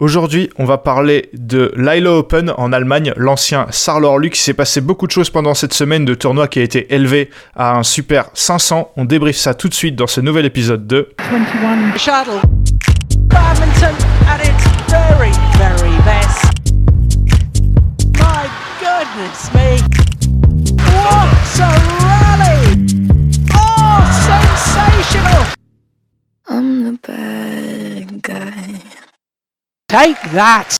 Aujourd'hui, on va parler de l'ILO Open en Allemagne, l'ancien Sarlor Lux. Il s'est passé beaucoup de choses pendant cette semaine de tournoi qui a été élevé à un super 500. On débriefe ça tout de suite dans ce nouvel épisode de 21 Shuttle. Badminton at its very, very best. My goodness me. What a rally! Oh, sensational! I'm the bad guy. Take that!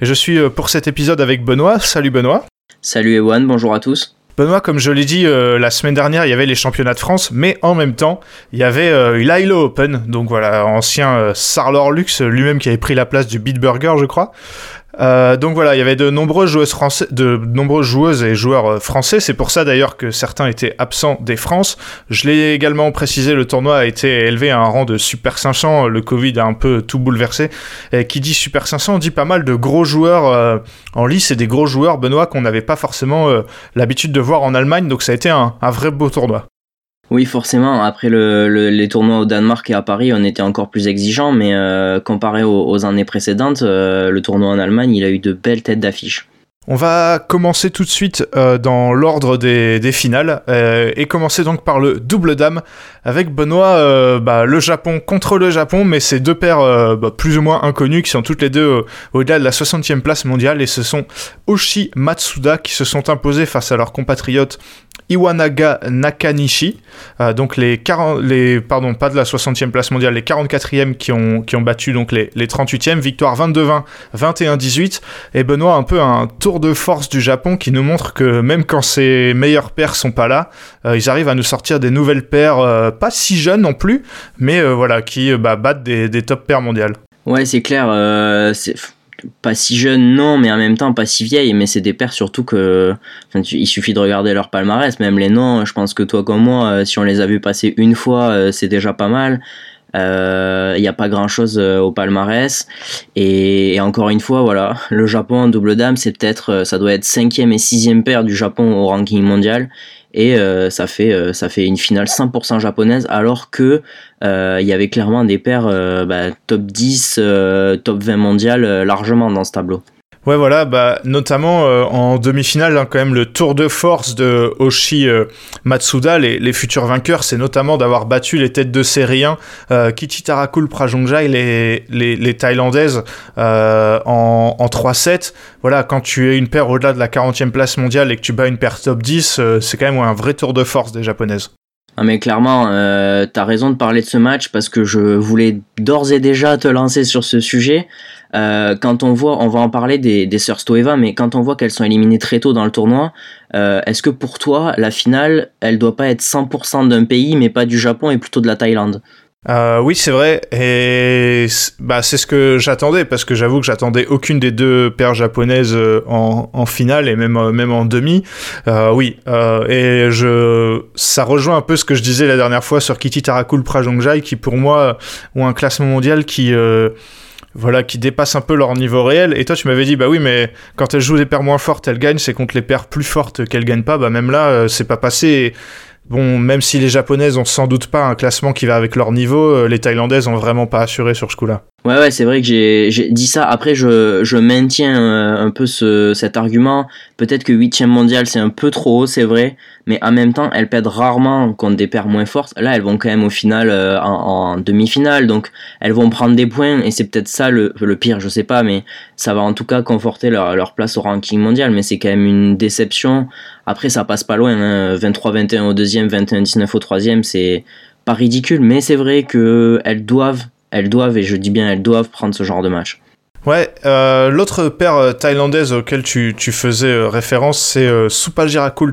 je suis euh, pour cet épisode avec Benoît. Salut Benoît. Salut Ewan, bonjour à tous. Benoît, comme je l'ai dit euh, la semaine dernière, il y avait les championnats de France, mais en même temps, il y avait euh, l'ILO Open, donc voilà, ancien Sarlor Lux, lui-même qui avait pris la place du Beatburger, je crois. Euh, donc voilà, il y avait de nombreuses joueuses françaises, de nombreuses joueuses et joueurs euh, français. C'est pour ça d'ailleurs que certains étaient absents des France. Je l'ai également précisé, le tournoi a été élevé à un rang de Super 500. Le Covid a un peu tout bouleversé. Et qui dit Super 500, on dit pas mal de gros joueurs euh, en lice et des gros joueurs, Benoît, qu'on n'avait pas forcément l'habitude de voir en Allemagne. Donc ça a été un vrai beau tournoi. Oui, forcément. Après le, les tournois au Danemark et à Paris, on était encore plus exigeants, mais euh, comparé aux, années précédentes, euh, le tournoi en Allemagne, il a eu de belles têtes d'affiche. On va commencer tout de suite euh, dans l'ordre des, des, finales et commencer donc par le double dame avec Benoît, bah, le Japon contre le Japon, mais c'est deux paires bah, plus ou moins inconnues qui sont toutes les deux au-delà de la 60e place mondiale et ce sont Oshi Matsuda qui se sont imposés face à leurs compatriotes Iwanaga Nakanishi, euh, donc les, 40, les, pardon, pas de la 60e place mondiale, les 44e qui ont, qui ont battu donc les, les 38e, victoire 22-20, 21-18, et Benoît un peu un tour de force du Japon qui nous montre que même quand ses meilleurs pairs sont pas là, euh, ils arrivent à nous sortir des nouvelles paires, euh, pas si jeunes non plus, mais voilà, qui bah, battent des, des top paires mondiales. Ouais, c'est clair, c'est pas si jeune non mais en même temps pas si vieille mais c'est des pères surtout que il suffit de regarder leur palmarès même les noms je pense que toi comme moi euh, si on les a vus passer une fois euh, c'est déjà pas mal il euh, n'y a pas grand chose au palmarès et, encore une fois voilà le Japon en double dame c'est peut-être ça doit être cinquième et sixième paire du Japon au ranking mondial et euh, ça fait euh, ça fait une finale 100% japonaise alors que euh, il y avait clairement des paires bah, top 10 top 20 mondial largement dans ce tableau. Ouais, voilà, bah, notamment en demi-finale, hein, quand même, le tour de force de Oshi Matsuda, les, les, futurs vainqueurs, c'est notamment d'avoir battu les têtes de série 1, Kichitarakul Prajongjai, les, les, les Thaïlandaises, en, en 3-7 voilà, quand tu es une paire au-delà de la 40e place mondiale et que tu bats une paire top 10, euh, c'est quand même un vrai tour de force des japonaises. Ah mais clairement, euh, t'as raison de parler de ce match parce que je voulais d'ores et déjà te lancer sur ce sujet. Euh, quand on voit, on va en parler des, des sœurs Stoeva, mais quand on voit qu'elles sont éliminées très tôt dans le tournoi, est-ce que pour toi, la finale, elle doit pas être 100% d'un pays, mais pas du Japon et plutôt de la Thaïlande? Euh, oui, c'est vrai, et bah, c'est ce que j'attendais, parce que j'avoue que j'attendais aucune des deux paires japonaises euh, en, finale, et même, euh, même en demi. Euh, oui, euh, et je, ça rejoint un peu ce que je disais la dernière fois sur Kitty Tarakul Prajongjai, qui pour moi ont un classement mondial qui... voilà, qui dépasse un peu leur niveau réel. Et toi, tu m'avais dit, bah oui, mais quand elles jouent des paires moins fortes, elles gagnent, c'est contre les paires plus fortes qu'elles gagnent pas. Bah même là, c'est pas passé. Bon, même si les japonaises ont sans doute pas un classement qui va avec leur niveau, euh, les thaïlandaises ont vraiment pas assuré sur ce coup-là. Ouais, ouais, c'est vrai que j'ai dit ça. Après, je, je maintiens euh, un peu ce, cet argument. Peut-être que 8 mondial, c'est un peu trop haut, c'est vrai. Mais en même temps, elles perdent rarement contre des paires moins fortes. Là, elles vont quand même au final, euh, en, demi-finale. Donc, elles vont prendre des points. Et c'est peut-être ça le, le, pire, je sais pas. Mais ça va en tout cas conforter leur, leur place au ranking mondial. Mais c'est quand même une déception. Après, ça passe pas loin. Hein. 23-21 au deuxième, 21-19 au troisième. C'est pas ridicule. Mais c'est vrai qu'elles doivent elles doivent, et je dis bien elles doivent prendre ce genre de match. Ouais, euh, l'autre paire euh, thaïlandaise auquel tu, faisais euh, référence, c'est euh, Supajirakul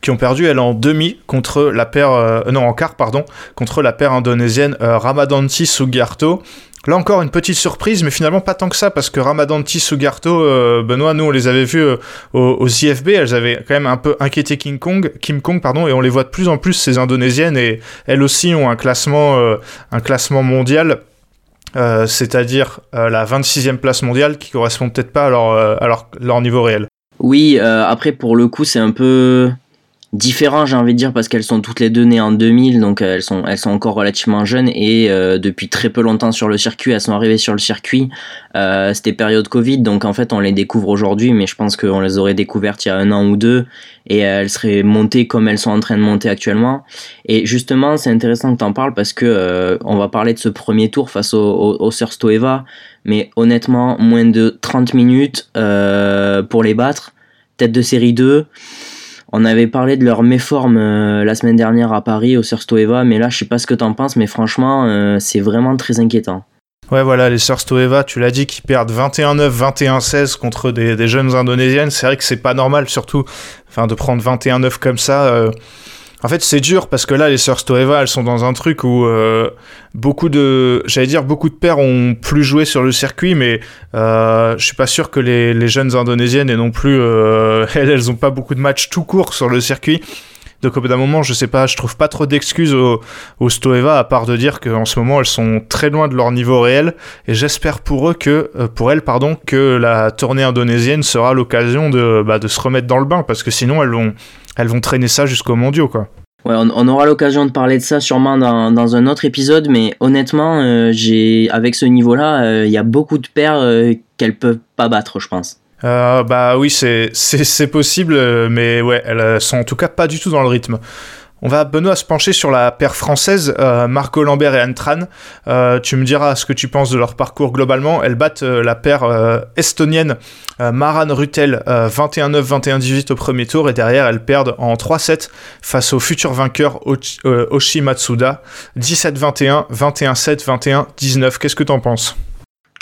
qui ont perdu, elle, en demi contre la paire, non, en quart, pardon, contre la paire indonésienne Ramadanti Sugiarto. Là encore, une petite surprise, mais finalement pas tant que ça, parce que Ramadanti Sugarto, Benoît, nous on les avait vus aux, aux, IFB, elles avaient quand même un peu inquiété King Kong, Kim Kong, pardon, et on les voit de plus en plus, ces Indonésiennes, et elles aussi ont un classement, classement mondial euh, c'est-à-dire euh, la 26e place mondiale qui correspond peut-être pas à euh, leur, niveau réel. Oui, après pour le coup c'est un peu différent, j'ai envie de dire, parce qu'elles sont toutes les deux nées en 2000, donc elles sont, elles sont encore relativement jeunes et depuis très peu longtemps sur le circuit. Elles sont arrivées sur le circuit. C'était période Covid, donc en fait on les découvre aujourd'hui, mais je pense qu'on les aurait découvertes il y a un an ou deux et elles seraient montées comme elles sont en train de monter actuellement. Et justement, c'est intéressant que tu en parles parce que on va parler de ce premier tour face aux au, Sœurs Stoeva, mais honnêtement, moins de 30 minutes pour les battre. Tête de série 2 on avait parlé de leur méforme euh, la semaine dernière à Paris au Stoeva, mais là je sais pas ce que t'en penses, mais franchement euh, c'est vraiment très inquiétant. Ouais, voilà, les sœurs Stoeva, tu l'as dit, qui perdent 21-9, 21-16 contre des, jeunes indonésiennes. C'est vrai que c'est pas normal, surtout, enfin, de prendre 21-9 comme ça. Euh, en fait, c'est dur parce que là, les sœurs Stoeva, elles sont dans un truc où euh, beaucoup de, j'allais dire, beaucoup de pères ont plus joué sur le circuit, mais euh, je suis pas sûr que les, jeunes indonésiennes et non plus, euh, elles, elles ont pas beaucoup de matchs tout court sur le circuit. Donc au bout d'un moment, je sais pas, je trouve pas trop d'excuses au, Stoeva à part de dire qu'en ce moment elles sont très loin de leur niveau réel et j'espère pour eux que, pour elles pardon, que la tournée indonésienne sera l'occasion de, bah, de se remettre dans le bain parce que sinon elles vont traîner ça jusqu'au mondiaux, quoi. Ouais, on, aura l'occasion de parler de ça sûrement dans, un autre épisode, mais honnêtement, euh, j'ai avec ce niveau-là, il euh, y a beaucoup de paires euh, qu'elles peuvent pas battre, je pense. Bah oui, c'est possible, mais ouais, elles sont en tout cas pas du tout dans le rythme. On va, Benoît, se pencher sur la paire française, euh, Marco Lambert et Anne Tran. Euh, tu me diras ce que tu penses de leur parcours globalement. Elles battent euh, la paire estonienne Maran Rutel 21-9, 21-18 au premier tour et derrière elles perdent en 3-7 face au futur vainqueur Oshi Matsuda 17-21, 21-7, 21-19. Qu'est-ce que t'en penses?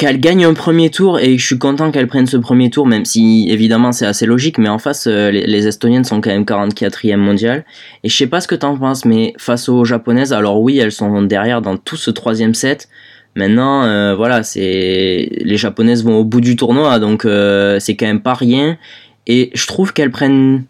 Qu'elle gagne un premier tour et je suis content qu'elle prenne ce premier tour, même si évidemment c'est assez logique, mais en face euh, les, Estoniennes sont quand même 44e mondial. Et je sais pas ce que t'en penses, mais face aux Japonaises, alors oui, elles sont derrière dans tout ce troisième set. Maintenant, euh, voilà, c'est les Japonaises vont au bout du tournoi, donc euh, c'est quand même pas rien. Et je trouve qu'elles prennent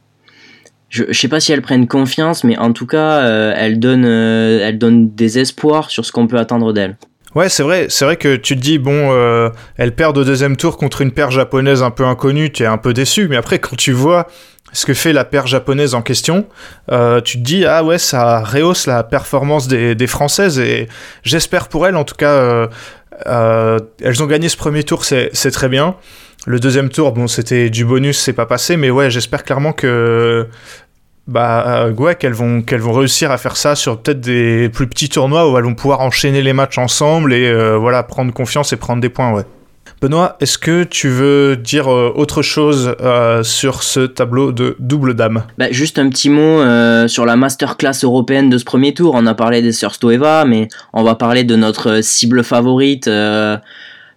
je, je sais pas si elles prennent confiance, mais en tout cas, elles, donnent, elles donnent des espoirs sur ce qu'on peut attendre d'elles. Ouais, c'est vrai, c'est vrai que tu te dis, bon, euh, elle perd au deuxième tour contre une paire japonaise un peu inconnue, tu es un peu déçu, mais après, quand tu vois ce que fait la paire japonaise en question, euh, tu te dis, ah ouais, ça rehausse la performance des, Françaises, et j'espère pour elles, en tout cas, euh, euh elles ont gagné ce premier tour, c'est très bien. Le deuxième tour, bon, c'était du bonus, c'est pas passé, mais ouais, j'espère clairement que bah euh, ouais, qu'elles vont qu'elles vont réussir à faire ça sur peut-être des plus petits tournois où elles vont pouvoir enchaîner les matchs ensemble et euh, voilà prendre confiance et prendre des points ouais. Benoît, est-ce que tu veux dire euh, autre chose sur ce tableau de double dame? Bah, Juste un petit mot sur la masterclass européenne de ce premier tour. On a parlé des sœurs Stoeva, mais on va parler de notre cible favorite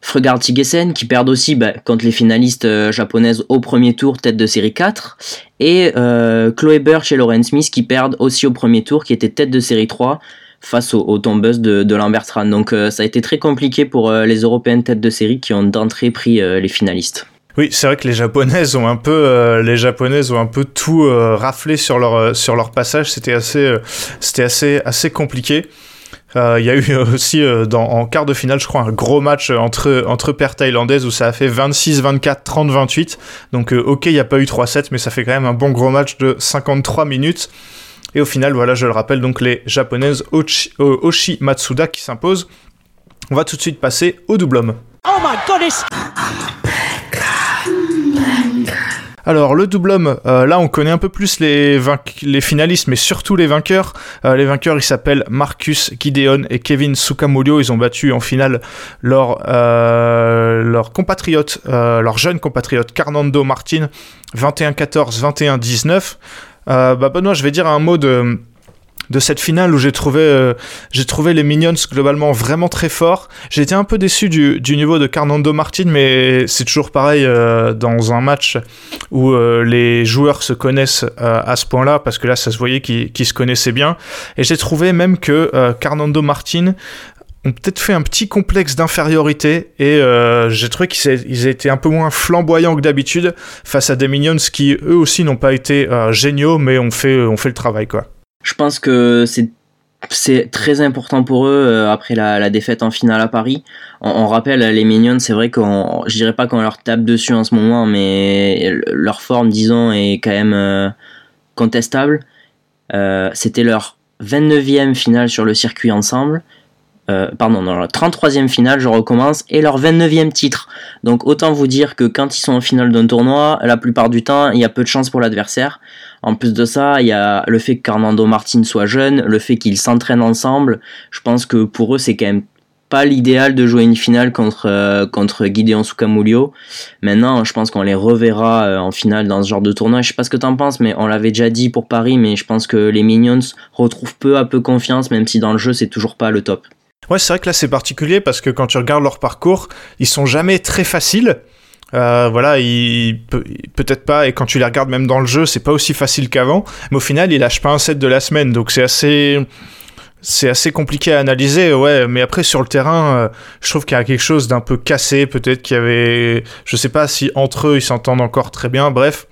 Fregard Tigesen qui perdent aussi bah, contre les finalistes euh, japonaises au premier tour, tête de série 4. Et euh, Chloé et Lauren Smith qui perdent aussi au premier tour, qui étaient tête de série 3 face aux, tombeuses de, de Lambertran. Donc euh, ça a été très compliqué pour les Européennes tête de série qui ont d'entrée pris les finalistes. Oui, c'est vrai que les japonaises ont un peu, les japonaises ont un peu tout raflé sur leur sur leur passage. C'était assez, assez assez compliqué. Euh, il y a eu aussi euh, en quart de finale, je crois, un gros match entre, entre paires thaïlandaises où ça a fait 26, 24, 30, 28. Donc, euh, ok, il n'y a pas eu 3-7, mais ça fait quand même un bon gros match de 53 minutes. Et au final, voilà, je le rappelle, donc les japonaises Oshi, Matsuda qui s'imposent. On va tout de suite passer au double homme. Oh my goodness! Alors le double homme, euh, là on connaît un peu plus les, les finalistes, mais surtout les vainqueurs. Euh, les vainqueurs, ils s'appellent Marcus Gideon et Kevin Sukamulio. Ils ont battu en finale leur, euh, leur compatriote, leur jeune compatriote Carnando Martin, 21-14, 21-19. bah Benoît, je vais dire un mot de de cette finale où j'ai trouvé, euh, trouvé les Minions globalement vraiment très forts. J'ai été un peu déçu du, du, niveau de Carnando Martin, mais c'est toujours pareil euh, dans un match où euh, les joueurs se connaissent à ce point-là, parce que là ça se voyait qu'ils se connaissaient bien. Et j'ai trouvé même que Carnando Martin ont peut-être fait un petit complexe d'infériorité et j'ai trouvé qu'ils étaient un peu moins flamboyants que d'habitude face à des Minions qui eux aussi n'ont pas été géniaux mais ont fait, ont fait le travail quoi. Je pense que c'est très important pour eux euh, après la, défaite en finale à Paris. On, rappelle les Minions, c'est vrai qu'on, je dirais pas qu'on leur tape dessus en ce moment, mais leur forme, disons, est quand même euh, contestable. c'était leur 29e finale sur le circuit ensemble. Euh, pardon, dans la 33e finale, je recommence, et leur 29e titre. Donc autant vous dire que quand ils sont en finale d'un tournoi, la plupart du temps, il y a peu de chance pour l'adversaire. En plus de ça, il y a le fait que Martin soit jeune, le fait qu'ils s'entraînent ensemble. Je pense que pour eux, c'est quand même pas l'idéal de jouer une finale contre, euh, contre Gideon Sukamulio. Maintenant, je pense qu'on les reverra euh, en finale dans ce genre de tournoi. Je sais pas ce que t'en penses, mais on l'avait déjà dit pour Paris, mais je pense que les Minions retrouvent peu à peu confiance, même si dans le jeu, c'est toujours pas le top. Ouais, c'est vrai que là c'est particulier parce que quand tu regardes leur parcours, ils sont jamais très faciles. Euh, voilà, il peut-être pas, et quand tu les regardes même dans le jeu, c'est pas aussi facile qu'avant, mais au final, il lâche pas un set de la semaine, donc c'est assez, c'est assez compliqué à analyser, ouais, mais après sur le terrain, euh, je trouve qu'il y a quelque chose d'un peu cassé, peut-être qu'il y avait, je sais pas si entre eux ils s'entendent encore très bien, bref.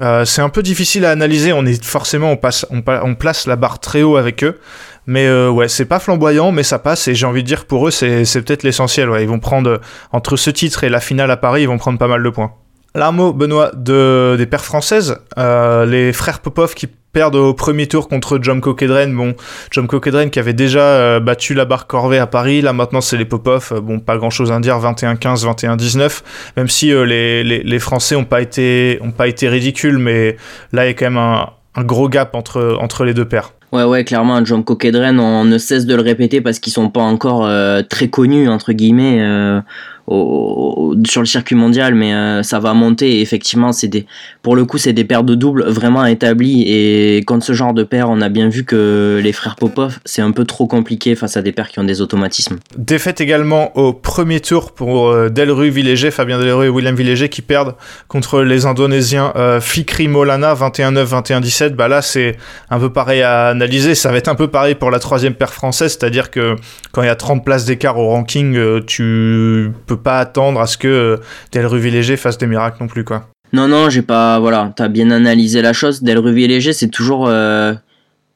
Euh, c'est un peu difficile à analyser, on est forcément, on, passe, on, on place la barre très haut avec eux, mais euh, ouais, c'est pas flamboyant, mais ça passe. Et j'ai envie de dire pour eux, c'est, peut-être l'essentiel. Ouais. Ils vont prendre, entre ce titre et la finale à Paris, ils vont prendre pas mal de points. L'armo, Benoît, de, des paires françaises, euh, les frères Popov qui perdent au premier tour contre Jomko Kedren. Bon, Jomko Kedren qui avait déjà euh, battu la barre Corvée à Paris, là maintenant c'est les Popov. Bon, pas grand chose à dire, 21-15, 21-19. Même si les, les, les, Français ont pas été, ont pas été ridicules, mais là il y a quand même un, un gros gap entre, entre les deux paires. Ouais, ouais, clairement, John Coquedren, on ne cesse de le répéter parce qu'ils sont pas encore euh, très connus, entre guillemets. Euh, sur le circuit mondial, mais euh, ça va monter. effectivement, c'est des, pour le coup, c'est des paires de doubles vraiment établies. Et contre ce genre de paires, on a bien vu que les frères Popov, c'est un peu trop compliqué face à des paires qui ont des automatismes. Défaite également au premier tour pour euh, Delru Villéger, Fabien Delru et William Villéger qui perdent contre les Indonésiens euh, Fikri Molana 21-9, 21-17. Bah là, c'est un peu pareil à analyser. Ça va être un peu pareil pour la troisième paire française, c'est-à-dire que quand il y a 30 places d'écart au ranking, tu peux pas attendre à ce que euh, Delru Léger fasse des miracles non plus, quoi. Non, non, j'ai pas. Voilà, t'as bien analysé la chose. Delru Léger, c'est toujours. Euh,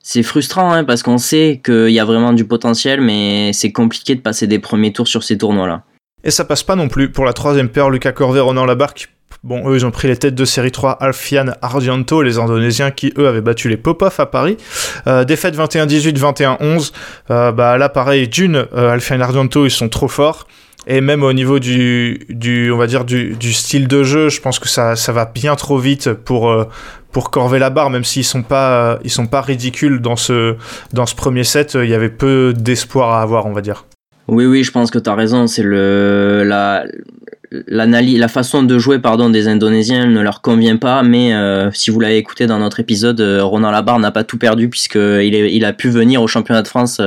c'est frustrant, hein, parce qu'on sait qu'il y a vraiment du potentiel, mais c'est compliqué de passer des premiers tours sur ces tournois-là. Et ça passe pas non plus pour la troisième paire, Lucas Corvé, Ronan Labarque. Bon, eux, ils ont pris les têtes de série 3, Alfian Ardianto, les Indonésiens qui, eux, avaient battu les Popov à Paris. Euh, défaite 21-18, 21-11. bah, là, pareil, d'une, Alfian Ardianto, ils sont trop forts. Et même au niveau du, on va dire du, style de jeu, je pense que ça, ça va bien trop vite pour euh, pour corver la barre, même s'ils sont pas ils sont pas ridicules dans ce dans ce premier set. Il y avait peu d'espoir à avoir, on va dire. Oui, oui, je pense que tu as raison. C'est le la la façon de jouer pardon des Indonésiens ne leur convient pas. Mais euh, si vous l'avez écouté dans notre épisode, euh, Ronan Labarre n'a pas tout perdu puisqu'il il a pu venir au championnat de France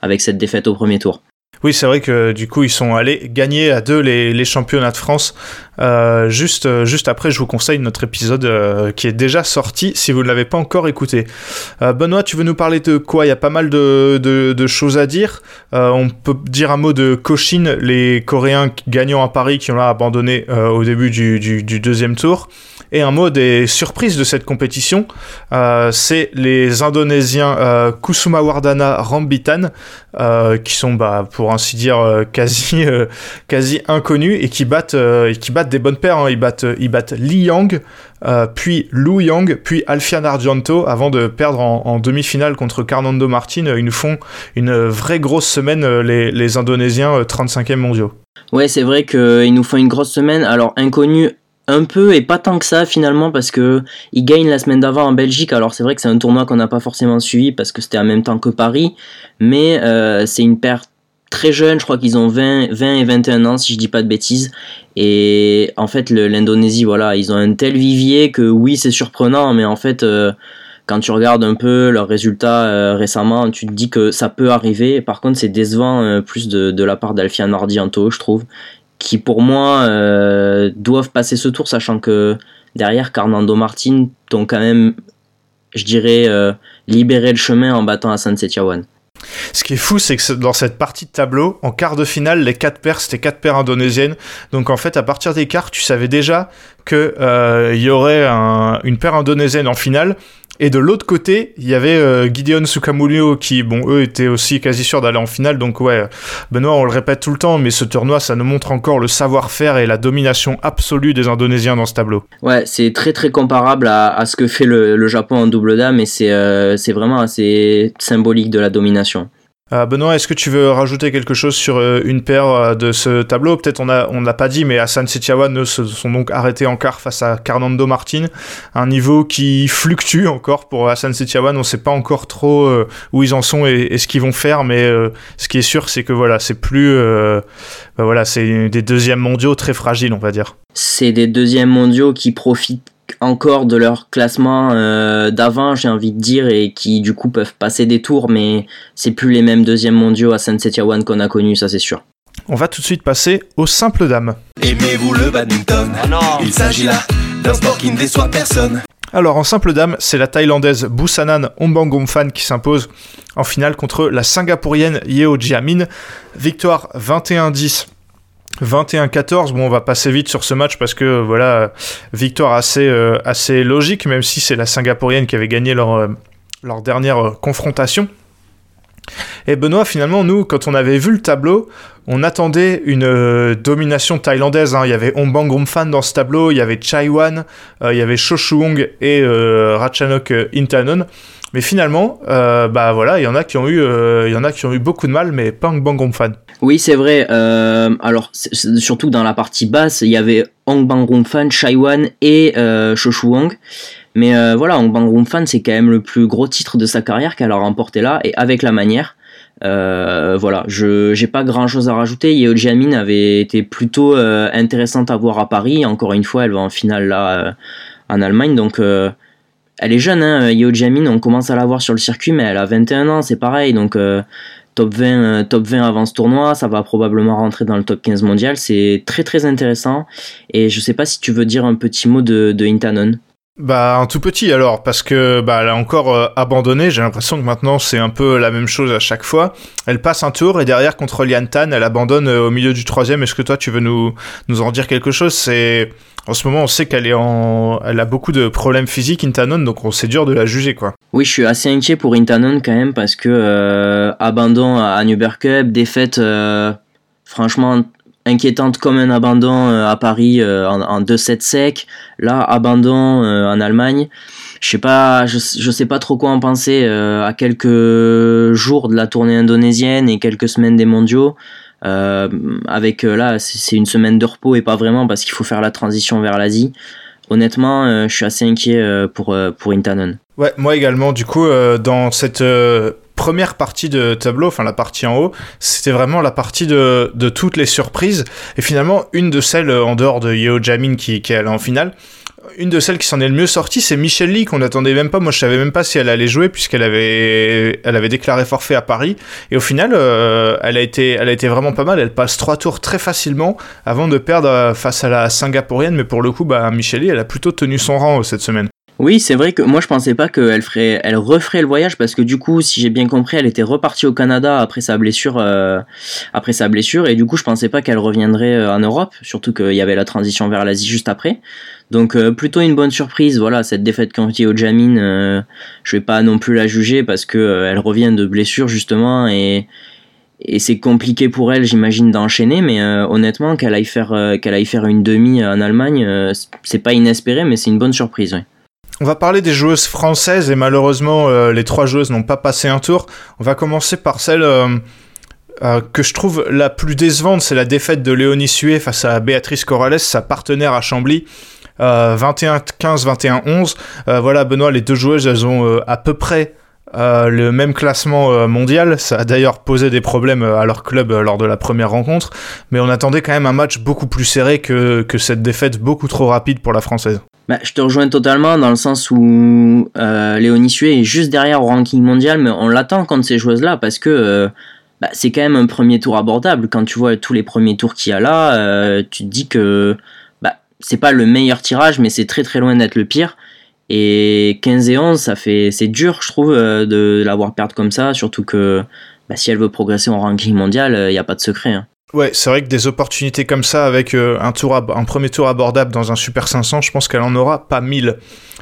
avec cette défaite au premier tour. Oui, c'est vrai que du coup, ils sont allés gagner à deux les, championnats de France. Euh, juste, euh, juste après, je vous conseille notre épisode euh, qui est déjà sorti si vous ne l'avez pas encore écouté. Benoît, tu veux nous parler de quoi? Il y a pas mal de, choses à dire. on peut dire un mot de Koshin, les Coréens gagnants à Paris qui ont abandonné au début du deuxième tour. Et un mot des surprises de cette compétition, c'est les Indonésiens Kusuma Wardana Rambitan, qui sont, bah, pour ainsi dire, quasi, inconnus et qui battent, qui battent des bonnes paires. Hein. Ils, battent, ils battent Li Yang, puis Lu Yang, puis Alfian Argento, avant de perdre en, demi-finale contre Carnando Martin. Ils nous font une vraie grosse semaine, les, les Indonésiens 35e mondiaux. Ouais, c'est vrai qu'ils nous font une grosse semaine. Alors, inconnus un peu et pas tant que ça finalement parce que ils gagnent la semaine d'avant en Belgique. Alors c'est vrai que c'est un tournoi qu'on n'a pas forcément suivi parce que c'était en même temps que Paris, mais euh, c'est une paire très jeune, je crois qu'ils ont 20, 20 et 21 ans si je dis pas de bêtises. Et en fait l'Indonésie, voilà, ils ont un tel vivier que oui c'est surprenant, mais en fait euh, quand tu regardes un peu leurs résultats euh, récemment, tu te dis que ça peut arriver. Par contre, c'est décevant plus de, la part d'Alfian Nordianto, je trouve qui pour moi euh, doivent passer ce tour, sachant que derrière Carnando Martin t'ont quand même, je dirais, euh, libéré le chemin en battant à San Setiawan. Ce qui est fou, c'est que dans cette partie de tableau, en quart de finale, les quatre paires, c'était quatre paires indonésiennes. Donc en fait, à partir des quarts, tu savais déjà qu'il euh, y aurait une paire indonésienne en finale. Et de l'autre côté, il y avait euh, Gideon Sukamulio qui, bon, eux étaient aussi quasi sûrs d'aller en finale. Donc ouais, Benoît, on le répète tout le temps, mais ce tournoi, ça nous montre encore le savoir-faire et la domination absolue des Indonésiens dans ce tableau. Ouais, c'est très très comparable à, ce que fait le, Japon en double dame et c'est euh, c'est vraiment assez symbolique de la domination. Euh, Benoît, est-ce que tu veux rajouter quelque chose sur euh, une paire euh, de ce tableau? Peut-être on a on l'a pas dit, mais Hassan Setiawan se sont donc arrêtés en quart face à Carnando Martin, un niveau qui fluctue encore pour Hassan Setiawan. On ne sait pas encore trop où ils en sont et, ce qu'ils vont faire, mais ce qui est sûr, c'est que voilà, c'est plus bah voilà, c'est des deuxièmes mondiaux très fragiles, on va dire. C'est des deuxièmes mondiaux qui profitent encore de leur classement euh, d'avant, j'ai envie de dire, et qui du coup peuvent passer des tours, mais c'est plus les mêmes deuxièmes mondiaux à Setiawan qu'on a connus, ça c'est sûr. On va tout de suite passer aux simples dames. Aimez-vous le badminton? Ah Il s'agit là d'un sport qui ne déçoit personne. Alors en simple dame, c'est la thaïlandaise Busanan Ombangomfan qui s'impose en finale contre la singapourienne Yeo Jiamin. Victoire 21-10 21-14, bon on va passer vite sur ce match parce que voilà, victoire assez, euh, logique, même si c'est la Singapourienne qui avait gagné leur, euh, dernière euh, confrontation. Et Benoît, finalement, nous, quand on avait vu le tableau, on attendait une domination thaïlandaise. Hein. Il y avait Ombang Rumfan dans ce tableau, il y avait Chai Wan, il y avait Shoshuong et Ratchanok Intanon. Mais finalement, bah voilà, il y en a qui ont eu, il y en a qui ont eu beaucoup de mal, mais pas Ombang Rumfan. Oui, c'est vrai. Euh, alors, surtout dans la partie basse, il y avait Hong Bang Fan, Shaiwan et euh, Shoshu Wang. Mais euh, voilà, Hong Bang Fan, c'est quand même le plus gros titre de sa carrière qu'elle a remporté là, et avec la manière. Euh, voilà, je j'ai pas grand chose à rajouter. Yeo Jiamin avait été plutôt euh, intéressante à voir à Paris. Encore une fois, elle va en finale là en Allemagne, donc elle est jeune. Hein, Yeo Jiamin, on commence à la voir sur le circuit, mais elle a 21 ans, c'est pareil. Donc top 20, euh, top 20 avant ce tournoi, ça va probablement rentrer dans le top 15 mondial. C'est très très intéressant. Et je sais pas si tu veux dire un petit mot de, de Intanon. Bah un tout petit alors parce que bah elle a encore euh, abandonné. J'ai l'impression que maintenant c'est un peu la même chose à chaque fois. Elle passe un tour et derrière contre Lian Tan, elle abandonne euh, au milieu du troisième. Est-ce que toi tu veux nous nous en dire quelque chose? C'est en ce moment on sait qu'elle est en, elle a beaucoup de problèmes physiques Intanon donc c'est dur de la juger quoi. Oui je suis assez inquiet pour Intanon quand même parce que euh, abandon à Newberg Cup, défaite franchement inquiétante comme un abandon euh, à Paris euh, en, 2-7 sec. Là, abandon euh, en Allemagne. Je sais pas, je, sais pas trop quoi en penser à quelques jours de la tournée indonésienne et quelques semaines des mondiaux. avec là, c'est une semaine de repos et pas vraiment parce qu'il faut faire la transition vers l'Asie. Honnêtement, je suis assez inquiet pour, pour Intanon. Ouais, moi également. Du coup, dans cette première partie de tableau, enfin la partie en haut, c'était vraiment la partie de, de, toutes les surprises. Et finalement, une de celles euh, en dehors de Yeo Jamin qui, qui est allée en finale, une de celles qui s'en est le mieux sortie, c'est Michelle Lee qu'on n'attendait même pas. Moi, je savais même pas si elle allait jouer puisqu'elle avait, elle avait déclaré forfait à Paris. Et au final, euh, elle a été, elle a été vraiment pas mal. Elle passe trois tours très facilement avant de perdre euh, face à la Singapourienne. Mais pour le coup, bah, Michelle Lee, elle a plutôt tenu son rang cette semaine. Oui, c'est vrai que moi je pensais pas qu'elle ferait, elle referait le voyage parce que du coup, si j'ai bien compris, elle était repartie au Canada après sa blessure, euh, après sa blessure, et du coup, je pensais pas qu'elle reviendrait euh, en Europe, surtout qu'il y avait la transition vers l'Asie juste après. Donc euh, plutôt une bonne surprise, voilà, cette défaite contre au Jamin, je vais pas non plus la juger parce que elle revient de blessure justement et et c'est compliqué pour elle, j'imagine, d'enchaîner, mais honnêtement, qu'elle aille faire qu'elle aille faire une demi en Allemagne, c'est pas inespéré, mais c'est une bonne surprise. On va parler des joueuses françaises et malheureusement euh, les trois joueuses n'ont pas passé un tour. On va commencer par celle euh, euh, que je trouve la plus décevante, c'est la défaite de Léonie Sué face à Béatrice Corrales, sa partenaire à Chambly. 21-15, 21-11. voilà, Benoît, les deux joueuses, elles ont à peu près le même classement mondial. Ça a d'ailleurs posé des problèmes à leur club lors de la première rencontre. Mais on attendait quand même un match beaucoup plus serré que, que cette défaite beaucoup trop rapide pour la française. Bah, je te rejoins totalement dans le sens où euh, Léonie Sué est juste derrière au ranking mondial, mais on l'attend contre ces joueuses-là parce que euh, bah, c'est quand même un premier tour abordable. Quand tu vois tous les premiers tours qu'il y a là, euh, tu te dis que bah, c'est pas le meilleur tirage, mais c'est très très loin d'être le pire. Et 15 et 11, ça fait, c'est dur, je trouve, euh, de l'avoir perdre comme ça, surtout que bah, si elle veut progresser au ranking mondial, il n'y a pas de secret. Hein. Ouais, c'est vrai que des opportunités comme ça avec un, tour un premier tour abordable dans un Super 500, je pense qu'elle en aura pas mille.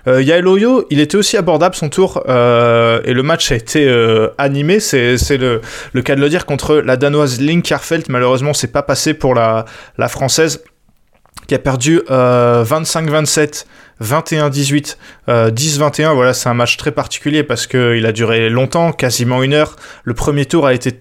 Euh, Yael Oyo, il était aussi abordable son tour euh, et le match a été euh, animé. C'est le, cas de le dire contre la danoise Link Karfeld. Malheureusement, c'est pas passé pour la, la française qui a perdu 25-27, 21-18, 10-21. Voilà, c'est un match très particulier parce qu'il a duré longtemps, quasiment une heure. Le premier tour a été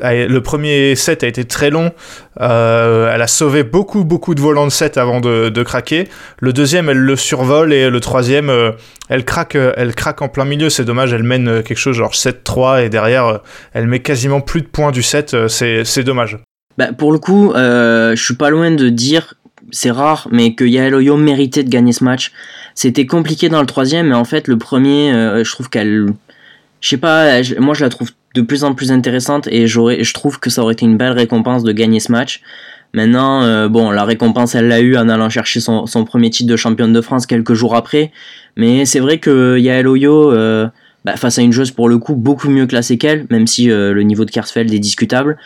le premier set a été très long. Euh, elle a sauvé beaucoup, beaucoup de volants de set avant de, craquer. Le deuxième, elle le survole et le troisième, euh, elle craque, euh, elle craque en plein milieu. C'est dommage. Elle mène quelque chose genre 7-3 et derrière, elle met quasiment plus de points du set. C'est dommage. Bah, pour le coup, je suis pas loin de dire, c'est rare, mais que Yael Oyo méritait de gagner ce match. C'était compliqué dans le troisième, mais en fait, le premier, je trouve qu'elle, je sais pas, moi je la trouve de plus en plus intéressante et je trouve que ça aurait été une belle récompense de gagner ce match. Maintenant, euh, bon, la récompense, elle l'a eu en allant chercher son, premier titre de championne de France quelques jours après. Mais c'est vrai que Yael Oyo, euh, bah, face à une joueuse pour le coup beaucoup mieux classée qu'elle, même si euh, le niveau de Kersfeld est discutable,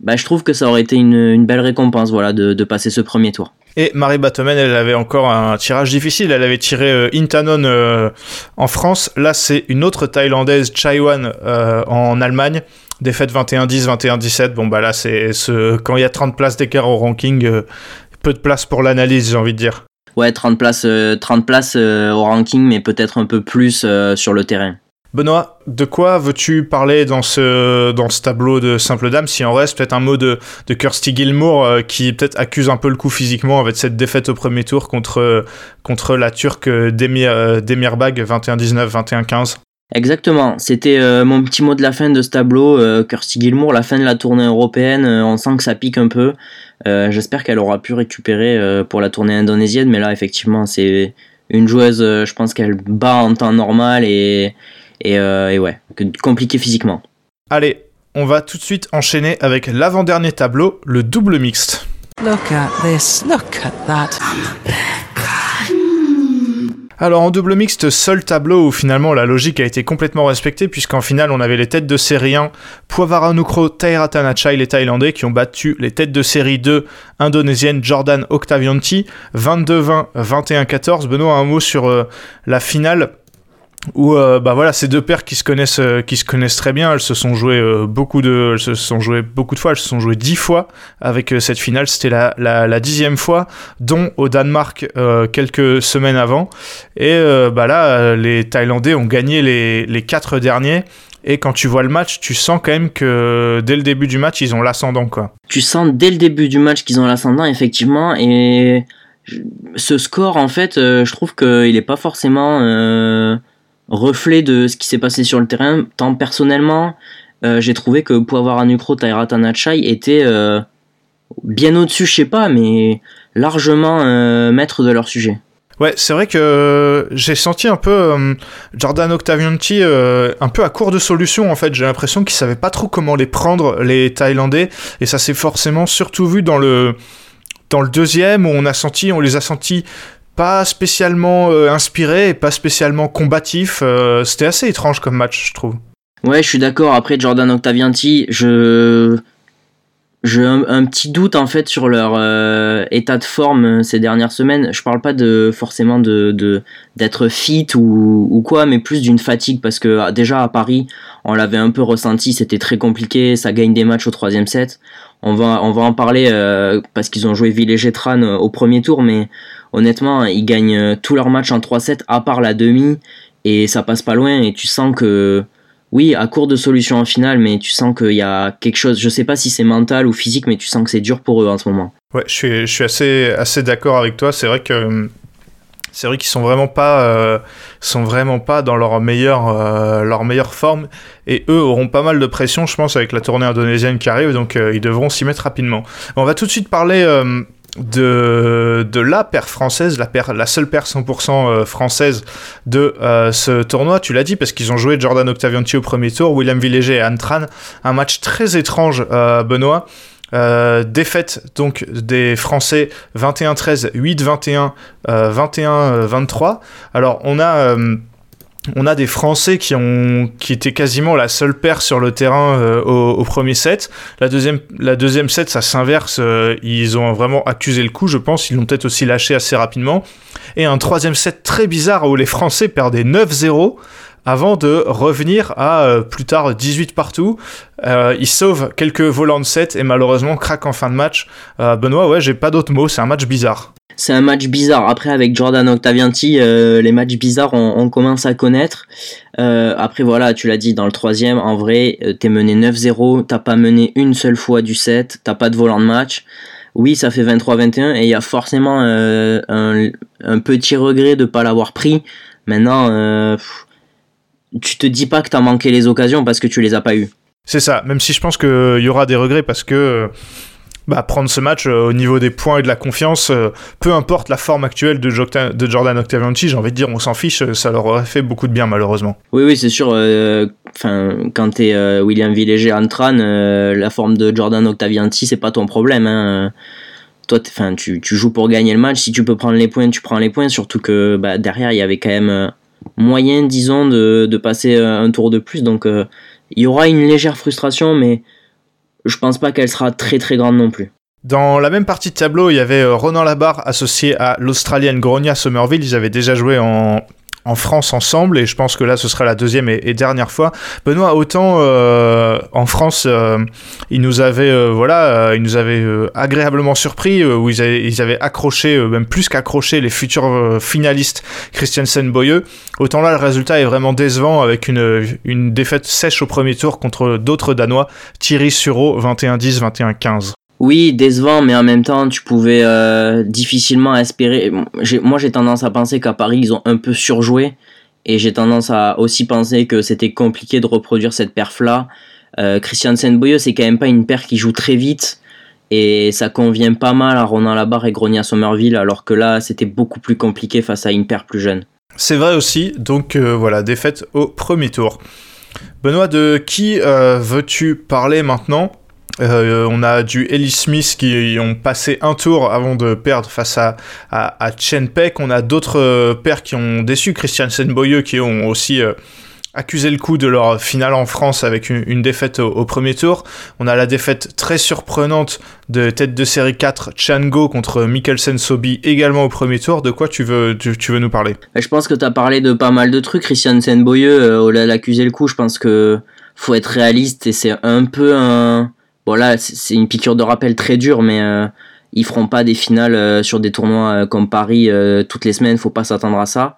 bah, je trouve que ça aurait été une, belle récompense voilà, de passer ce premier tour. Et Marie Batomen, elle avait encore un tirage difficile. Elle avait tiré euh, Intanon euh, en France. Là, c'est une autre Thaïlandaise, Chaiwan, euh, en Allemagne. Défaite 21-10, 21-17. Bon, bah là, c'est ce... quand il y a 30 places d'écart au ranking, peu de place pour l'analyse, j'ai envie de dire. Ouais, 30 places, 30 places au ranking, mais peut-être un peu plus sur le terrain. Benoît, de quoi veux-tu parler dans ce, dans ce tableau de simple dame Si en reste, peut-être un mot de, Kirsty Gilmour euh, qui peut-être accuse un peu le coup physiquement avec cette défaite au premier tour contre, contre la Turque Demir, euh, Demirbag 21-19, 21-15. Exactement, c'était euh, mon petit mot de la fin de ce tableau. Kirsty Gilmour, la fin de la tournée européenne, on sent que ça pique un peu. J'espère qu'elle aura pu récupérer pour la tournée indonésienne, mais là, effectivement, c'est une joueuse, je pense qu'elle bat en temps normal et euh, et, ouais, compliqué physiquement. Allez, on va tout de suite enchaîner avec l'avant-dernier tableau, le double mixte. Look at this, look at that. Alors en double mixte, seul tableau où finalement la logique a été complètement respectée puisqu'en finale on avait les têtes de série 1, Poavaranukro, Tairatanachai les Thaïlandais qui ont battu les têtes de série 2 indonésiennes Jordan Octavianti 22-20, 21-14. Benoît, un mot sur euh, la finale où euh, bah voilà ces deux paires qui se connaissent euh, qui se connaissent très bien elles se sont jouées euh, beaucoup de elles se sont jouées beaucoup de fois elles se sont jouées dix fois avec cette finale. C'était la, la, dixième fois dont au Danemark quelques semaines avant. Et bah là les Thaïlandais ont gagné les, les quatre derniers. Et quand tu vois le match, tu sens quand même que dès le début du match, ils ont l'ascendant, quoi. Tu sens dès le début du match qu'ils ont l'ascendant, effectivement, et ce score, en fait, je trouve qu'il n'est pas forcément reflet de ce qui s'est passé sur le terrain. Tant personnellement, euh, j'ai trouvé que avoir un Taira Tanachai était euh, bien au-dessus, je sais pas, mais largement euh, maître de leur sujet. Ouais, c'est vrai que j'ai senti un peu Jordan Octavianti un peu à court de solutions en fait. J'ai l'impression qu'il savait pas trop comment les prendre les Thaïlandais et ça s'est forcément surtout vu dans le dans le deuxième où on a senti, on les a sentis pas spécialement euh, inspiré et pas spécialement combatif. Euh, c'était assez étrange comme match, je trouve. Ouais, je suis d'accord. Après Jordan Octavianti, je j'ai un, petit doute en fait sur leur euh, état de forme ces dernières semaines. Je parle pas de forcément de d'être fit ou, quoi, mais plus d'une fatigue parce que ah, déjà à Paris, on l'avait un peu ressenti, c'était très compliqué, ça gagne des matchs au troisième set. On va on va en parler parce qu'ils ont joué Villégetran au premier tour, mais honnêtement, ils gagnent euh, tous leurs matchs en 3-7 à part la demi et ça passe pas loin et tu sens que oui, à court de solution en finale, mais tu sens qu'il y a quelque chose, je sais pas si c'est mental ou physique, mais tu sens que c'est dur pour eux en ce moment. Ouais, je suis, assez, d'accord avec toi. C'est vrai que c'est vrai qu'ils sont vraiment pas euh, sont vraiment pas dans leur meilleure euh, leur meilleure forme et eux auront pas mal de pression je pense avec la tournée indonésienne qui arrive donc ils devront s'y mettre rapidement. On va tout de suite parler de, de la paire française, la, paire, la seule paire 100% euh, française de euh, ce tournoi. Tu l'as dit parce qu'ils ont joué Jordan Octavianti au premier tour, William Villéger et Antran. Un match très étrange, euh, Benoît. défaite donc des Français 21-13, 8-21, 21-23. Alors on a on a des Français qui ont qui étaient quasiment la seule paire sur le terrain euh, au, premier set. La deuxième la deuxième set ça s'inverse. Euh, ils ont vraiment accusé le coup, je pense. Ils l'ont peut-être aussi lâché assez rapidement. Et un troisième set très bizarre où les Français perdaient 9-0 avant de revenir à euh, plus tard 18 partout. ils sauvent quelques volants de set et malheureusement craquent en fin de match. Benoît, ouais, j'ai pas d'autres mots. C'est un match bizarre c'est un match bizarre. Après, avec Jordan Octavianti, euh, les matchs bizarres, on, commence à connaître. Euh, après, voilà, tu l'as dit, dans le troisième, en vrai, euh, t'es mené 9-0, t'as pas mené une seule fois du set, t'as pas de volant de match. Oui, ça fait 23-21 et il y a forcément un, petit regret de pas l'avoir pris. Maintenant, tu te dis pas que t'as manqué les occasions parce que tu les as pas eues. C'est ça, même si je pense qu'il y aura des regrets parce que bah, prendre ce match euh, au niveau des points et de la confiance, euh, peu importe la forme actuelle de, Jordan Octavianti, j'ai envie de dire, on s'en fiche, ça leur aurait fait beaucoup de bien malheureusement. Oui, oui, c'est sûr. Euh, enfin, quand t'es William Villéger Antran, la forme de Jordan Octavianti, c'est pas ton problème. Hein. Toi, enfin, tu, tu, joues pour gagner le match. Si tu peux prendre les points, tu prends les points. Surtout que bah, derrière, il y avait quand même moyen, disons, de, de passer un tour de plus. Donc, il y aura une légère frustration, mais je pense pas qu'elle sera très très grande non plus. Dans la même partie de tableau, il y avait euh, Ronan Labarre associé à l'Australienne Gronia Somerville. Ils avaient déjà joué en, en France ensemble et je pense que là ce sera la deuxième et, dernière fois. Benoît, autant euh, en France, euh, il nous avait euh, voilà, il nous avait agréablement surpris où ils avaient, ils avaient accroché même plus qu'accroché les futurs finalistes Christiansen Boyeux. Autant là le résultat est vraiment décevant avec une, une défaite sèche au premier tour contre d'autres Danois, Thierry Sureau 21-10, 21-15. Oui, décevant, mais en même temps, tu pouvais euh, difficilement espérer. Moi, j'ai tendance à penser qu'à Paris, ils ont un peu surjoué. Et j'ai tendance à aussi penser que c'était compliqué de reproduire cette perf-là. Euh, Christian Senboyeux, c'est quand même pas une paire qui joue très vite. Et ça convient pas mal à Ronan Labarre et Gronia Somerville, alors que là, c'était beaucoup plus compliqué face à une paire plus jeune. C'est vrai aussi, donc euh, voilà, défaite au premier tour. Benoît, de qui veux-tu parler maintenant? Euh, on a du Ellie Smith qui ont passé un tour avant de perdre face à, à, Chen Peck. On a d'autres euh, paires qui ont déçu, Christian Boyeux qui ont aussi euh, accusé le coup de leur finale en France avec une, défaite au, premier tour. On a la défaite très surprenante de tête de série 4 Chango contre Mikkelsen Sobi également au premier tour. De quoi tu veux, tu, veux nous parler? Je pense que tu as parlé de pas mal de trucs. Christian Boyeux, au-delà d'accuser le coup, je pense que faut être réaliste et c'est un peu un Bon là, c'est une piqûre de rappel très dure, mais euh, ils feront pas des finales euh, sur des tournois euh, comme Paris toutes les semaines. Faut pas s'attendre à ça.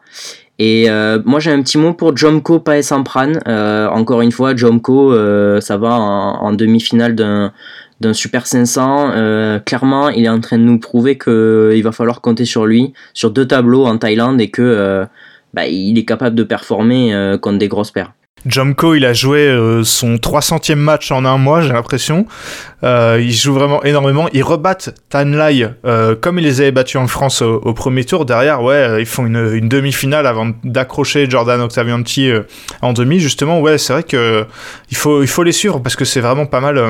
Et moi j'ai un petit mot pour Jomko Paesampran. encore une fois, Jomko, ça va en, demi-finale d'un Super 500. clairement, il est en train de nous prouver qu'il va falloir compter sur lui sur deux tableaux en Thaïlande et que bah, il est capable de performer contre des grosses paires. Jomko, il a joué euh, son 300e match en un mois, j'ai l'impression. Euh, il joue vraiment énormément. Ils rebattent Tanlai euh, comme ils les avaient battus en France au, premier tour. Derrière, ouais, ils font une, demi-finale avant d'accrocher Jordan Octavianti en demi. Justement, ouais, c'est vrai que il faut, il faut les suivre parce que c'est vraiment pas mal.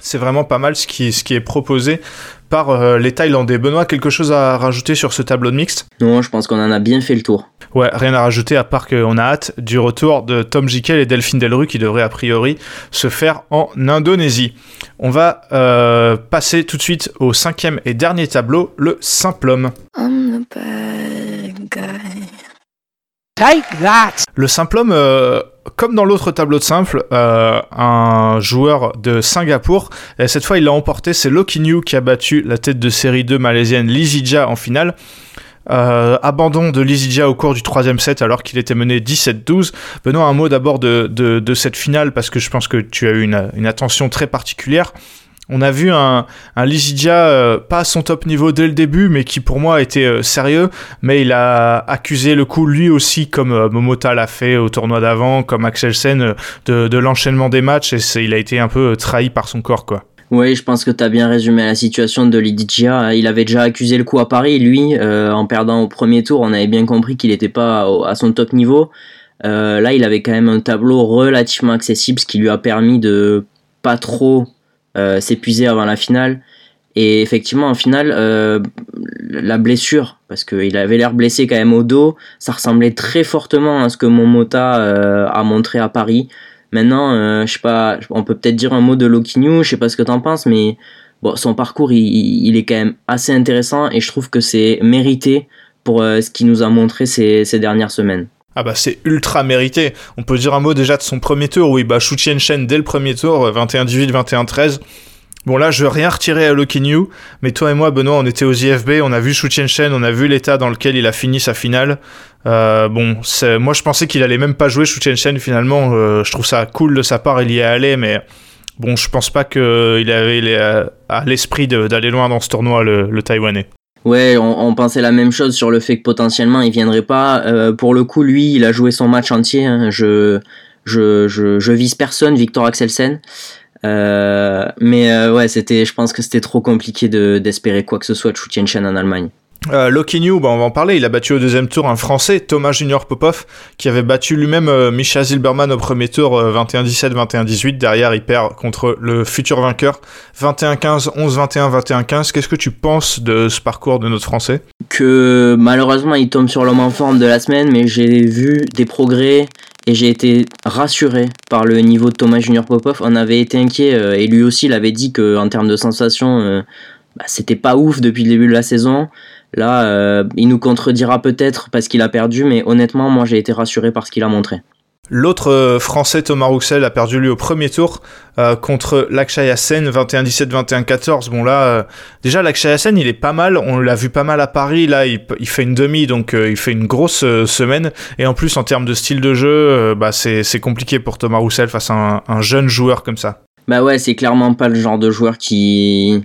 c'est vraiment pas mal ce qui, ce qui est proposé par les Thaïlandais. Benoît, quelque chose à rajouter sur ce tableau de mixte? Non, je pense qu'on en a bien fait le tour. Ouais, rien à rajouter à part qu'on a hâte du retour de Tom Jikel et Delphine Delru qui devrait a priori se faire en Indonésie. On va euh, passer tout de suite au cinquième et dernier tableau, le simple homme. Take that. Le simple homme, euh, comme dans l'autre tableau de simple, euh, un joueur de Singapour, et cette fois il l'a emporté, c'est Loki New qui a battu la tête de série 2 malaisienne Lizija en finale. Euh, abandon de Lizidja au cours du troisième set alors qu'il était mené 17-12. Benoît, un mot d'abord de, cette finale parce que je pense que tu as eu une attention très particulière. On a vu un, un euh, pas à son top niveau dès le début, mais qui pour moi était euh, sérieux. Mais il a accusé le coup lui aussi, comme Momota l'a fait au tournoi d'avant, comme Axel Sen, de, de l'enchaînement des matchs. Et il a été un peu trahi par son corps, quoi. Oui, je pense que tu as bien résumé la situation de Lidigia. Il avait déjà accusé le coup à Paris, lui, euh, en perdant au premier tour. On avait bien compris qu'il n'était pas à son top niveau. Euh, là, il avait quand même un tableau relativement accessible, ce qui lui a permis de pas trop euh, s'épuiser avant la finale. Et effectivement, en finale, euh, la blessure, parce qu'il avait l'air blessé quand même au dos, ça ressemblait très fortement à ce que Momota euh, a montré à Paris. Maintenant, euh, je sais pas, on peut peut-être dire un mot de Lokinyu, je sais pas ce que t'en penses, mais bon, son parcours, il, est quand même assez intéressant et je trouve que c'est mérité pour ce qu'il nous a montré ces dernières semaines. Ah bah c'est ultra mérité. On peut dire un mot déjà de son premier tour où il bat Shu Shen dès le premier tour, 21-18, 21-13. Bon là, je veux rien retirer à Lokinyu, mais toi et moi, Benoît, on était aux IFB, on a vu Shu Shen, on a vu l'état dans lequel il a fini sa finale. Euh, bon, moi je pensais qu'il allait même pas jouer Shu Shen finalement. Euh, je trouve ça cool de sa part, il y est allé, mais bon, je pense pas qu'il avait à l'esprit d'aller loin dans ce tournoi, le, le Taïwanais. Ouais, on, pensait la même chose sur le fait que potentiellement il viendrait pas. Euh, pour le coup, lui, il a joué son match entier. Hein. Je, je, je, je, vise personne, Victor Axelsen. Euh, mais euh, ouais, c'était, je pense que c'était trop compliqué de, d'espérer quoi que ce soit de Chu Chen en Allemagne. Euh, Loki New, bah on va en parler, il a battu au deuxième tour un Français, Thomas Junior Popov, qui avait battu lui-même euh, Misha Zilberman au premier tour 21-17, euh, 21-18. Derrière, il perd contre le futur vainqueur 21-15, 11-21, 21-15. Qu'est-ce que tu penses de ce parcours de notre Français? Que malheureusement, il tombe sur l'homme en forme de la semaine, mais j'ai vu des progrès et j'ai été rassuré par le niveau de Thomas Junior Popov. On avait été inquiet et lui aussi l'avait dit qu'en termes de sensations, bah, c'était pas ouf depuis le début de la saison. Là, euh, il nous contredira peut-être parce qu'il a perdu, mais honnêtement, moi j'ai été rassuré par ce qu'il a montré. L'autre euh, français Thomas Rouxel a perdu lui au premier tour euh, contre Lakshaya Sen 21-17 21-14. Bon là déjà Lakshaya Sen il est pas mal, on l'a vu pas mal à Paris là, il, fait une demi donc il fait une grosse semaine et en plus en termes de style de jeu, bah c'est compliqué pour Thomas Rouxel face à un, un jeune joueur comme ça. Bah ouais, c'est clairement pas le genre de joueur qui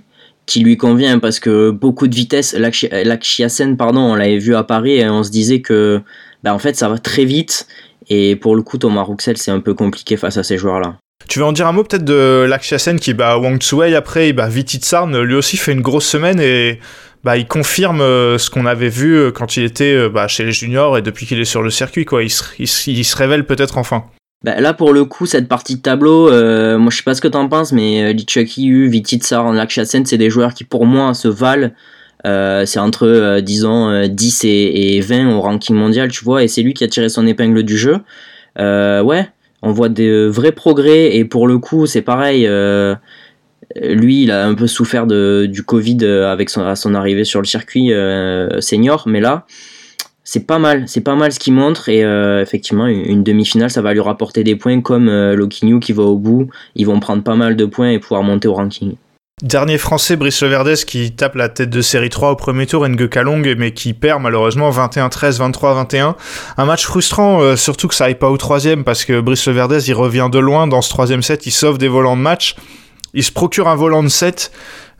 qui lui convient parce que beaucoup de vitesse. L'Akshiasen, pardon, on l'avait vu à Paris et on se disait que, bah, en fait, ça va très vite. Et pour le coup, Thomas Rouxel, c'est un peu compliqué face à ces joueurs-là. Tu veux en dire un mot peut-être de L'Akshiasen qui bat Wang Tsuwei après, bah, Vititsarn, lui aussi fait une grosse semaine et bah, il confirme euh, ce qu'on avait vu euh, quand il était euh, bah, chez les juniors et depuis qu'il est sur le circuit. Quoi. Il se révèle peut-être enfin. Bah, là, pour le coup, cette partie de tableau, euh, moi je sais pas ce que t'en penses, mais euh, Lichucky, Vititsar, Lakshasen, c'est des joueurs qui pour moi se valent. Euh, c'est entre, euh, disons, 10 et, et, 20 au ranking mondial, tu vois, et c'est lui qui a tiré son épingle du jeu. ouais, on voit des vrais progrès, et pour le coup, c'est pareil. lui, il a un peu souffert de, du Covid avec son, à son arrivée sur le circuit senior, mais là, c'est pas mal, c'est pas mal ce qu'il montre et euh, effectivement une, demi-finale ça va lui rapporter des points comme euh, qui va au bout, ils vont prendre pas mal de points et pouvoir monter au ranking. Dernier français, Brice Leverdez, qui tape la tête de série 3 au premier tour, Kalong, mais qui perd malheureusement 21-13, 23-21. Un match frustrant, euh, surtout que ça aille pas au troisième, parce que Brice Leverdez, il revient de loin dans ce troisième set, il sauve des volants de match, il se procure un volant de set,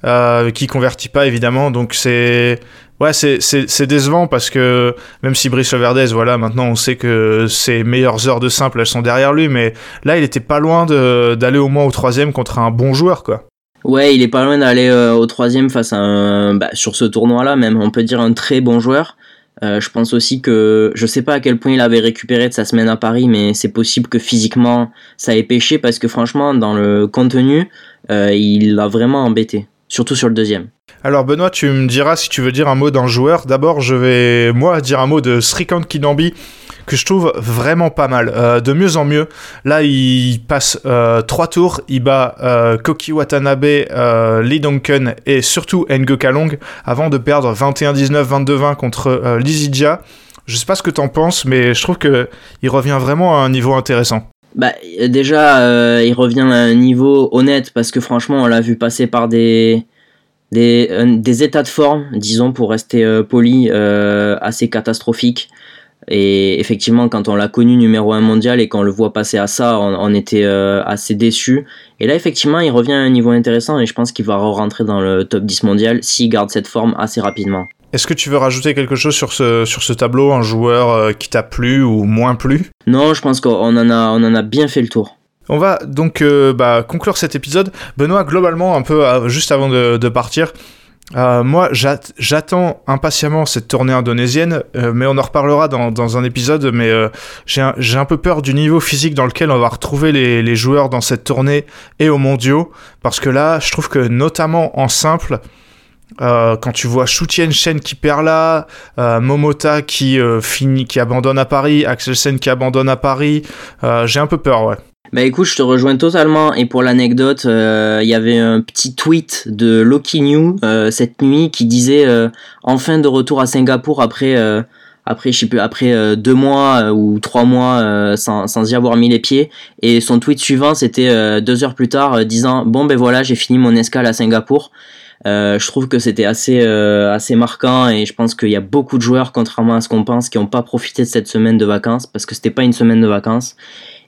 euh, qui convertit pas évidemment, donc c'est Ouais, c'est décevant parce que même si Brice Verdez, voilà, maintenant on sait que ses meilleures heures de simple, elles sont derrière lui, mais là il était pas loin d'aller au moins au troisième contre un bon joueur, quoi. Ouais, il est pas loin d'aller euh, au troisième face à un, bah, sur ce tournoi-là, même on peut dire un très bon joueur. Euh, je pense aussi que je sais pas à quel point il avait récupéré de sa semaine à Paris, mais c'est possible que physiquement ça ait pêché parce que franchement dans le contenu, euh, il l'a vraiment embêté, surtout sur le deuxième. Alors Benoît, tu me diras si tu veux dire un mot d'un joueur. D'abord, je vais moi dire un mot de Srikant Kinambi que je trouve vraiment pas mal, euh, de mieux en mieux. Là, il passe euh, trois tours, il bat euh, Koki Watanabe, Lee Duncan et surtout Ngo Kalong avant de perdre 21-19, 22-20 contre Lizidja. Je sais pas ce que t'en penses, mais je trouve que il revient vraiment à un niveau intéressant. Bah déjà, il revient à un niveau honnête parce que franchement, on l'a vu passer par des des, des, états de forme, disons pour rester euh, poli, euh, assez catastrophiques. Et effectivement, quand on l'a connu numéro 1 mondial et qu'on le voit passer à ça, on, était euh, assez déçu. Et là, effectivement, il revient à un niveau intéressant et je pense qu'il va rentrer dans le top 10 mondial s'il garde cette forme assez rapidement. Est-ce que tu veux rajouter quelque chose sur ce, sur ce tableau, un joueur qui t'a plu ou moins plu? Non, je pense qu'on en a, on en a bien fait le tour. On va donc euh, bah, conclure cet épisode. Benoît, globalement, un peu euh, juste avant de, partir, euh, moi, j'attends impatiemment cette tournée indonésienne, mais on en reparlera dans, un épisode. Mais j'ai un, peu peur du niveau physique dans lequel on va retrouver les, les, joueurs dans cette tournée et aux mondiaux, parce que là, je trouve que notamment en simple, Euh, quand tu vois Shu Shen qui perd là, euh, Momota qui finit, qui abandonne à Paris, Axel Sen qui abandonne à Paris, j'ai un peu peur, ouais. Bah écoute, je te rejoins totalement. Et pour l'anecdote, il y avait un petit tweet de Loki New cette nuit qui disait enfin de retour à Singapour après après je sais plus après euh, deux mois euh, ou trois mois euh, sans, sans y avoir mis les pieds et son tweet suivant c'était deux heures plus tard disant bon ben voilà j'ai fini mon escale à Singapour je trouve que c'était assez assez marquant et je pense qu'il y a beaucoup de joueurs contrairement à ce qu'on pense qui n'ont pas profité de cette semaine de vacances parce que c'était pas une semaine de vacances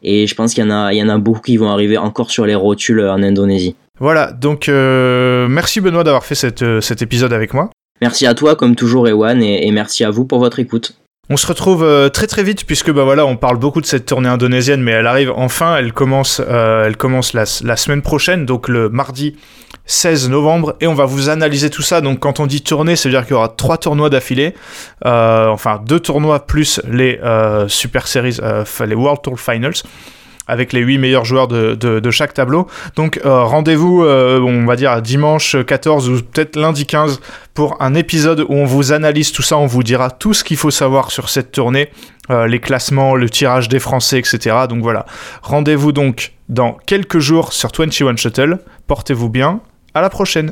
et je pense qu'il y en a il y en a beaucoup qui vont arriver encore sur les rotules en Indonésie. Voilà, donc merci Benoît d'avoir fait cet épisode avec moi. Merci à toi, comme toujours, Ewan, et, merci à vous pour votre écoute. On se retrouve euh, très très vite puisque bah voilà on parle beaucoup de cette tournée indonésienne mais elle arrive enfin elle commence euh, elle commence la, semaine prochaine donc le mardi 16 novembre et on va vous analyser tout ça. Donc quand on dit tournée c'est à dire qu'il y aura trois tournois d'affilée euh, enfin deux tournois plus les super series les World Tour Finals avec les 8 meilleurs joueurs de, chaque tableau. Donc euh, rendez-vous, euh, on va dire dimanche 14 ou peut-être lundi 15 pour un épisode où on vous analyse tout ça, on vous dira tout ce qu'il faut savoir sur cette tournée, euh, les classements, le tirage des Français, etc. Donc voilà, rendez-vous donc dans quelques jours sur 21 Shuttle. Portez-vous bien, à la prochaine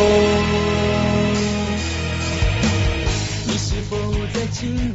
to